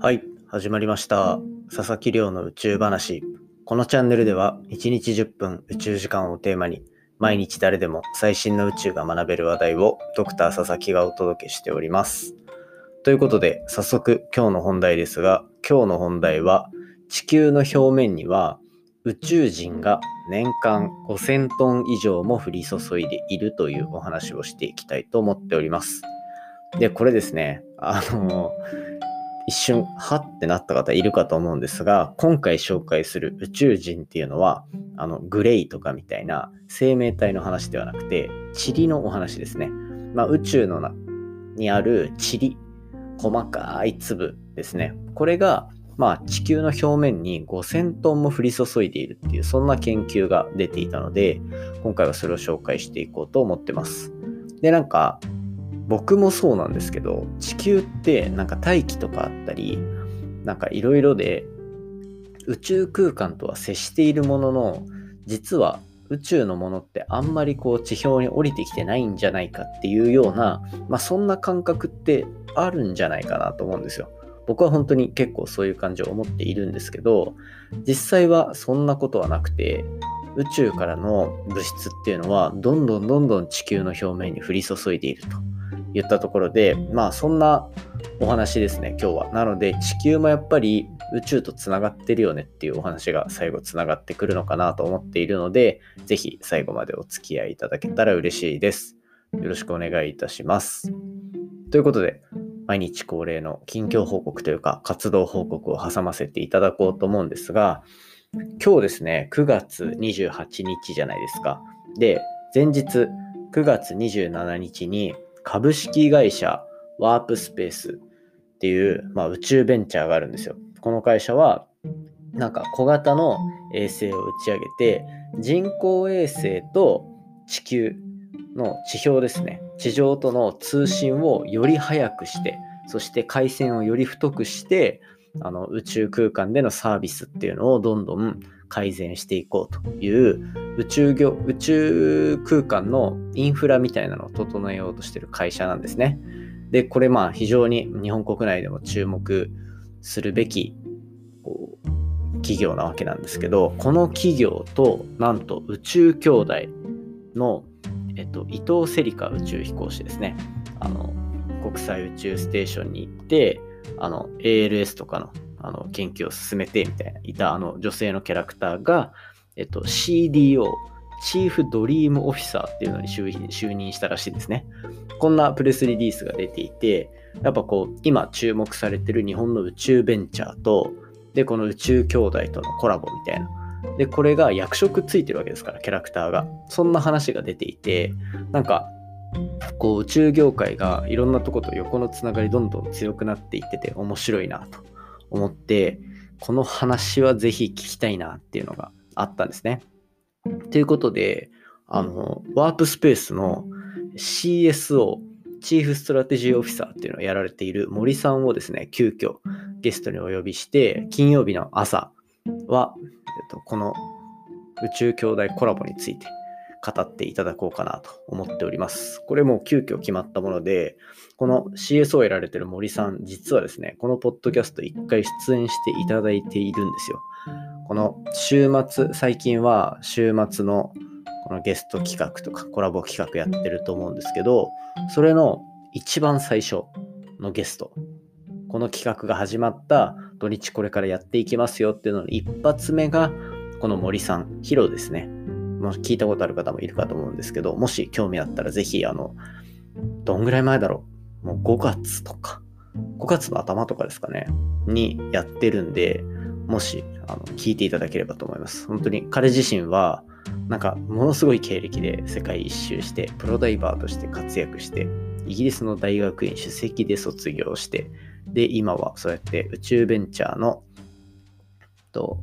はい、始まりました。佐々木亮の宇宙話。このチャンネルでは1日10分宇宙時間をテーマに毎日誰でも最新の宇宙が学べる話題をドクター佐々木がお届けしております。ということで早速今日の本題ですが今日の本題は地球の表面には宇宙人が年間5000トン以上も降り注いでいるというお話をしていきたいと思っております。で、これですね、あの、一瞬、はってなった方いるかと思うんですが、今回紹介する宇宙人っていうのは、あの、グレイとかみたいな生命体の話ではなくて、塵のお話ですね。まあ、宇宙のなにある塵、細かい粒ですね。これが、まあ、地球の表面に5000トンも降り注いでいるっていう、そんな研究が出ていたので、今回はそれを紹介していこうと思ってます。で、なんか、僕もそうなんですけど地球ってなんか大気とかあったりなんかいろいろで宇宙空間とは接しているものの実は宇宙のものってあんまりこう地表に降りてきてないんじゃないかっていうような、まあ、そんな感覚ってあるんじゃないかなと思うんですよ。僕は本当に結構そういう感じを思っているんですけど実際はそんなことはなくて宇宙からの物質っていうのはどんどんどんどん地球の表面に降り注いでいると。言ったところで、まあそんなお話ですね、今日は。なので地球もやっぱり宇宙とつながってるよねっていうお話が最後つながってくるのかなと思っているので、ぜひ最後までお付き合いいただけたら嬉しいです。よろしくお願いいたします。ということで、毎日恒例の近況報告というか活動報告を挟ませていただこうと思うんですが、今日ですね、9月28日じゃないですか。で、前日9月27日に株式会社ワープスペースっていう、まあ、宇宙ベンチャーがあるんですよ。この会社はなんか小型の衛星を打ち上げて人工衛星と地球の地表ですね地上との通信をより速くしてそして回線をより太くしてあの宇宙空間でのサービスっていうのをどんどん改善していこうという宇宙業宇宙空間のインフラみたいなのを整えようとしてる会社なんですね。で、これまあ非常に日本国内でも注目するべき企業なわけなんですけど、この企業となんと宇宙兄弟の、えっと、伊藤セリカ宇宙飛行士ですね。あの国際宇宙ステーションに行って、あの ALS とかのあの研究を進めてみたいないたあの女性のキャラクターが、えっと、CDO、チーフドリームオフィサーっていうのに就任したらしいですね。こんなプレスリリースが出ていて、やっぱこう、今注目されてる日本の宇宙ベンチャーと、で、この宇宙兄弟とのコラボみたいな。で、これが役職ついてるわけですから、キャラクターが。そんな話が出ていて、なんか、こう宇宙業界がいろんなとこと横のつながりどんどん強くなっていってて面白いなと思って、この話はぜひ聞きたいなっていうのがあったんですね。ということで、あの、ワープスペースの CSO、チーフストラテジーオフィサーっていうのをやられている森さんをですね、急遽ゲストにお呼びして、金曜日の朝は、えっと、この宇宙兄弟コラボについて語っていただこうかなと思っております。これも急遽決まったもので、この CSO をやられてる森さん、実はですね、このポッドキャスト一回出演していただいているんですよ。この週末、最近は週末のこのゲスト企画とかコラボ企画やってると思うんですけど、それの一番最初のゲスト、この企画が始まった土日これからやっていきますよっていうのの一発目が、この森さん、ヒロですね。も聞いたことある方もいるかと思うんですけど、もし興味あったらぜひ、あの、どんぐらい前だろう。もう5月とか、5月の頭とかですかね、にやってるんで、もしあの聞いていただければと思います。本当に彼自身は、なんかものすごい経歴で世界一周して、プロダイバーとして活躍して、イギリスの大学院首席で卒業して、で、今はそうやって宇宙ベンチャーのと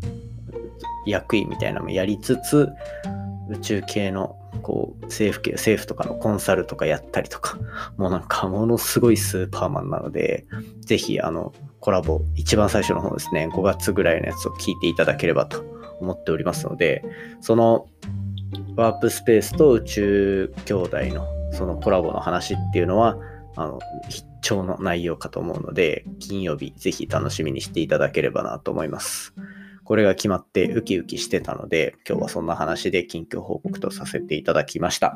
役員みたいなのもやりつつ、宇宙系のこう政府系、政府とかのコンサルとかやったりとか、もうなんかものすごいスーパーマンなので、ぜひあのコラボ、一番最初の方ですね、5月ぐらいのやつを聞いていただければと思っておりますので、そのワープスペースと宇宙兄弟のそのコラボの話っていうのは、あの、必聴の内容かと思うので、金曜日ぜひ楽しみにしていただければなと思います。これが決まってウキウキしてたので、今日はそんな話で近況報告とさせていただきました。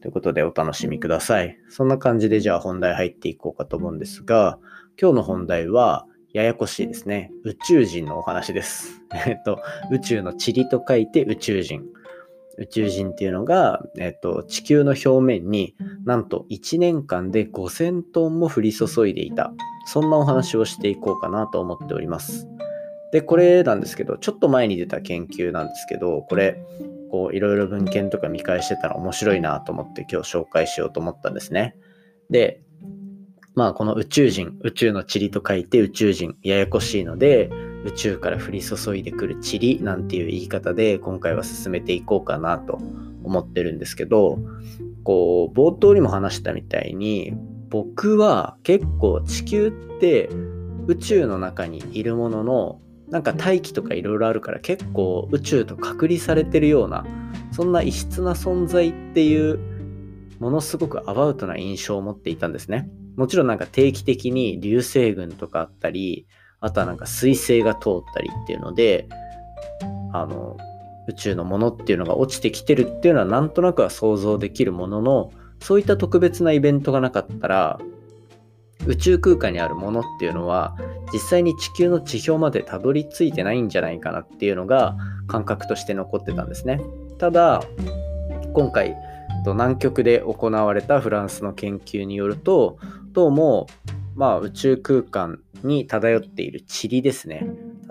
ということでお楽しみください。そんな感じでじゃあ本題入っていこうかと思うんですが、今日の本題はややこしいですね。宇宙人のお話です。えっと、宇宙の塵と書いて宇宙人。宇宙人っていうのが、えっと、地球の表面になんと1年間で5000トンも降り注いでいた。そんなお話をしていこうかなと思っております。で、これなんですけど、ちょっと前に出た研究なんですけど、これ、こう、いろいろ文献とか見返してたら面白いなと思って今日紹介しようと思ったんですね。で、まあ、この宇宙人、宇宙の塵と書いて宇宙人、ややこしいので、宇宙から降り注いでくる塵なんていう言い方で今回は進めていこうかなと思ってるんですけどこう冒頭にも話したみたいに僕は結構地球って宇宙の中にいるもののなんか大気とかいろいろあるから結構宇宙と隔離されてるようなそんな異質な存在っていうものすごくアバウトな印象を持っていたんですね。もちろんなんか定期的に流星群とかあったりあとはなんか彗星が通ったりっていうので、あの、宇宙のものっていうのが落ちてきてるっていうのはなんとなくは想像できるものの、そういった特別なイベントがなかったら、宇宙空間にあるものっていうのは実際に地球の地表までたどり着いてないんじゃないかなっていうのが感覚として残ってたんですね。ただ今回南極で行われたフランスの研究によるとどうもまあ、宇宙空間に漂っている塵ですね。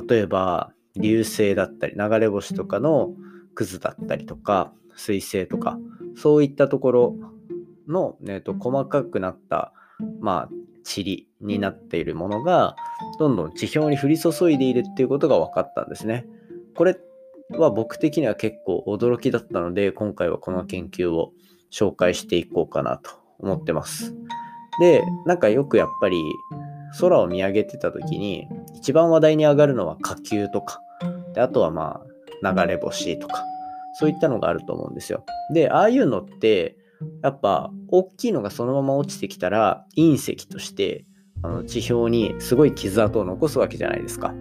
例えば、流星だったり、流れ星とかのクズだったりとか、水星とか、そういったところの、えと、細かくなった、まあ、塵になっているものが、どんどん地表に降り注いでいるっていうことが分かったんですね。これは僕的には結構驚きだったので、今回はこの研究を紹介していこうかなと思ってます。で、なんかよくやっぱり空を見上げてた時に一番話題に上がるのは火球とか、であとはまあ流れ星とか、そういったのがあると思うんですよ。で、ああいうのって、やっぱ大きいのがそのまま落ちてきたら隕石としてあの地表にすごい傷跡を残すわけじゃないですか。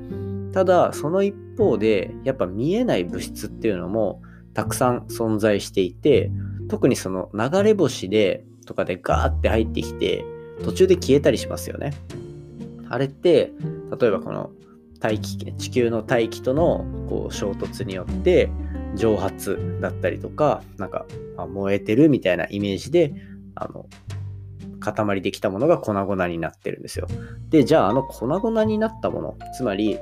ただその一方でやっぱ見えない物質っていうのもたくさん存在していて特にその流れ星でとかでガーって入ってきて、途中で消えたりしますよね。あれって、例えばこの大気、地球の大気とのこう衝突によって蒸発だったりとか、なんか燃えてるみたいなイメージで、あの、塊できたものが粉々になってるんですよ。で、じゃああの粉々になったもの、つまり、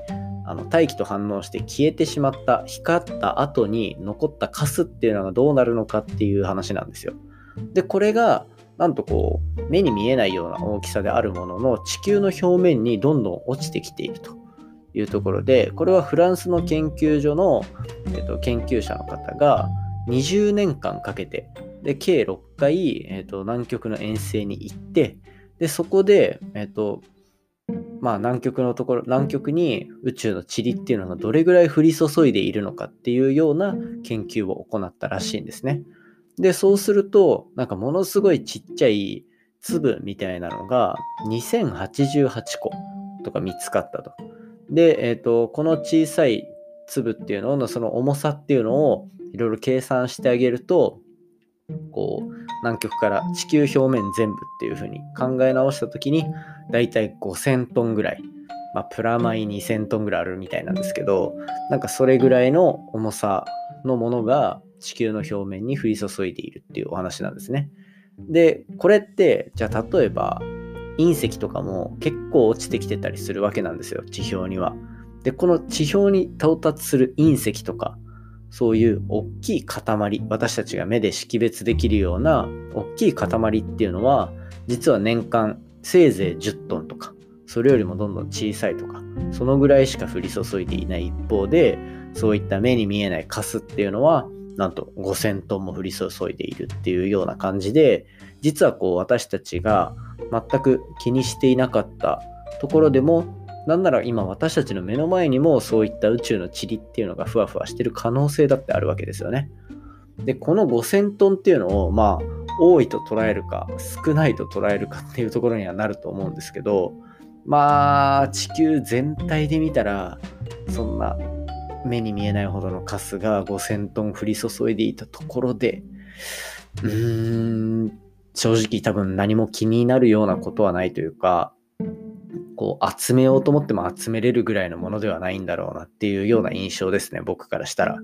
あの大気と反応して消えてしまった光った後に残ったカスっていうのがどうなるのかっていう話なんですよ。でこれがなんとこう目に見えないような大きさであるものの地球の表面にどんどん落ちてきているというところでこれはフランスの研究所の、えっと、研究者の方が20年間かけてで計6回、えっと、南極の遠征に行ってでそこで、えっとまあ、南極のところ南極に宇宙の塵っていうのがどれぐらい降り注いでいるのかっていうような研究を行ったらしいんですね。で、そうすると、なんかものすごいちっちゃい粒みたいなのが2088個とか見つかったと。で、えっ、ー、と、この小さい粒っていうののその重さっていうのをいろいろ計算してあげると、こう、南極から地球表面全部っていう風に考え直した時に、だいたい5000トンぐらい、まあ、プラマイ2000トンぐらいあるみたいなんですけど、なんかそれぐらいの重さのものが地球の表面に降り注いでいるっていうお話なんですね。で、これって、じゃあ例えば隕石とかも結構落ちてきてたりするわけなんですよ、地表には。で、この地表に到達する隕石とか、そういう大きい塊、私たちが目で識別できるような大きい塊っていうのは、実は年間せいぜい10トンとか、それよりもどんどん小さいとか、そのぐらいしか降り注いでいない一方で、そういった目に見えないカスっていうのは、なんと5000トンも降り注いでいるっていうような感じで、実はこう私たちが全く気にしていなかったところでも、なんなら今私たちの目の前にもそういった宇宙の塵っていうのがふわふわしてる可能性だってあるわけですよね。で、この5000トンっていうのを、まあ、多いと捉えるか、少ないと捉えるかっていうところにはなると思うんですけど、まあ、地球全体で見たら、そんな目に見えないほどのカスが5000トン降り注いでいたところで、うーん、正直多分何も気になるようなことはないというか、こう集めようと思っても集めれるぐらいのものではないんだろうなっていうような印象ですね、僕からしたら。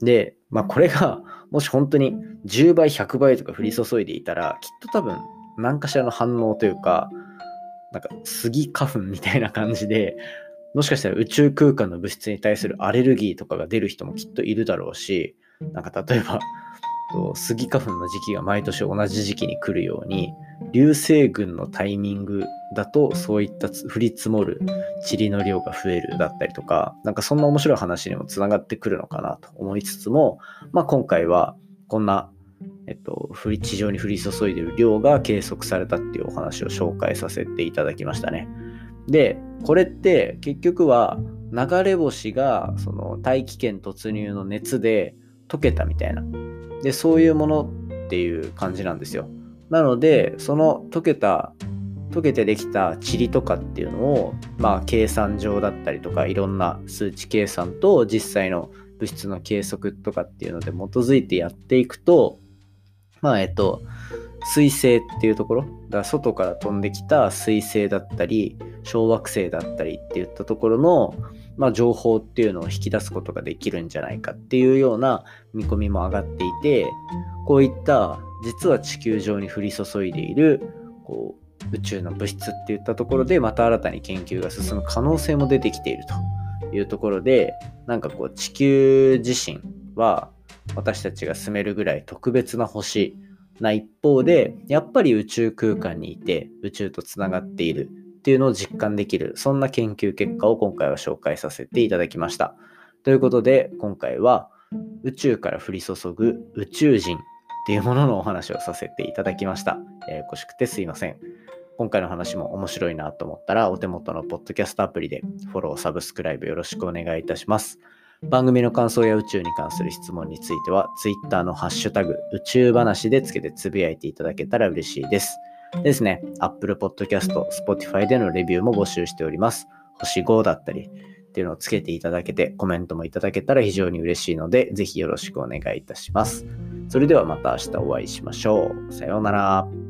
で、まあこれがもし本当に10倍、100倍とか降り注いでいたら、きっと多分何かしらの反応というか、なんかスギ花粉みたいな感じで、もしかしたら宇宙空間の物質に対するアレルギーとかが出る人もきっといるだろうし、なんか例えば、スギ花粉の時期が毎年同じ時期に来るように、流星群のタイミングだとそういった降り積もる塵の量が増えるだったりとか、なんかそんな面白い話にもつながってくるのかなと思いつつも、まあ今回はこんな、えっと、地上に降り注いでる量が計測されたっていうお話を紹介させていただきましたね。で、これって結局は流れ星がその大気圏突入の熱で溶けたみたいな。で、そういうものっていう感じなんですよ。なので、その溶けた、溶けてできた塵とかっていうのを、まあ、計算上だったりとか、いろんな数値計算と実際の物質の計測とかっていうので基づいてやっていくと、まあ、えっと、水星っていうところ、だから外から飛んできた水星だったり、小惑星だったりっていったところの、まあ、情報っていうのを引き出すことができるんじゃないかっていうような見込みも上がっていて、こういった実は地球上に降り注いでいるこう宇宙の物質っていったところでまた新たに研究が進む可能性も出てきているというところでなんかこう地球自身は私たちが住めるぐらい特別な星な一方でやっぱり宇宙空間にいて宇宙とつながっているっていうのを実感できるそんな研究結果を今回は紹介させていただきましたということで今回は宇宙から降り注ぐ宇宙人っていうもののお話をさせていただきました。ややこしくてすいません。今回の話も面白いなと思ったら、お手元のポッドキャストアプリでフォロー、サブスクライブよろしくお願いいたします。番組の感想や宇宙に関する質問については、Twitter のハッシュタグ、宇宙話でつけてつぶやいていただけたら嬉しいです。ですね、Apple Podcast、Spotify でのレビューも募集しております。星5だったりっていうのをつけていただけて、コメントもいただけたら非常に嬉しいので、ぜひよろしくお願いいたします。それではまた明日お会いしましょう。さようなら。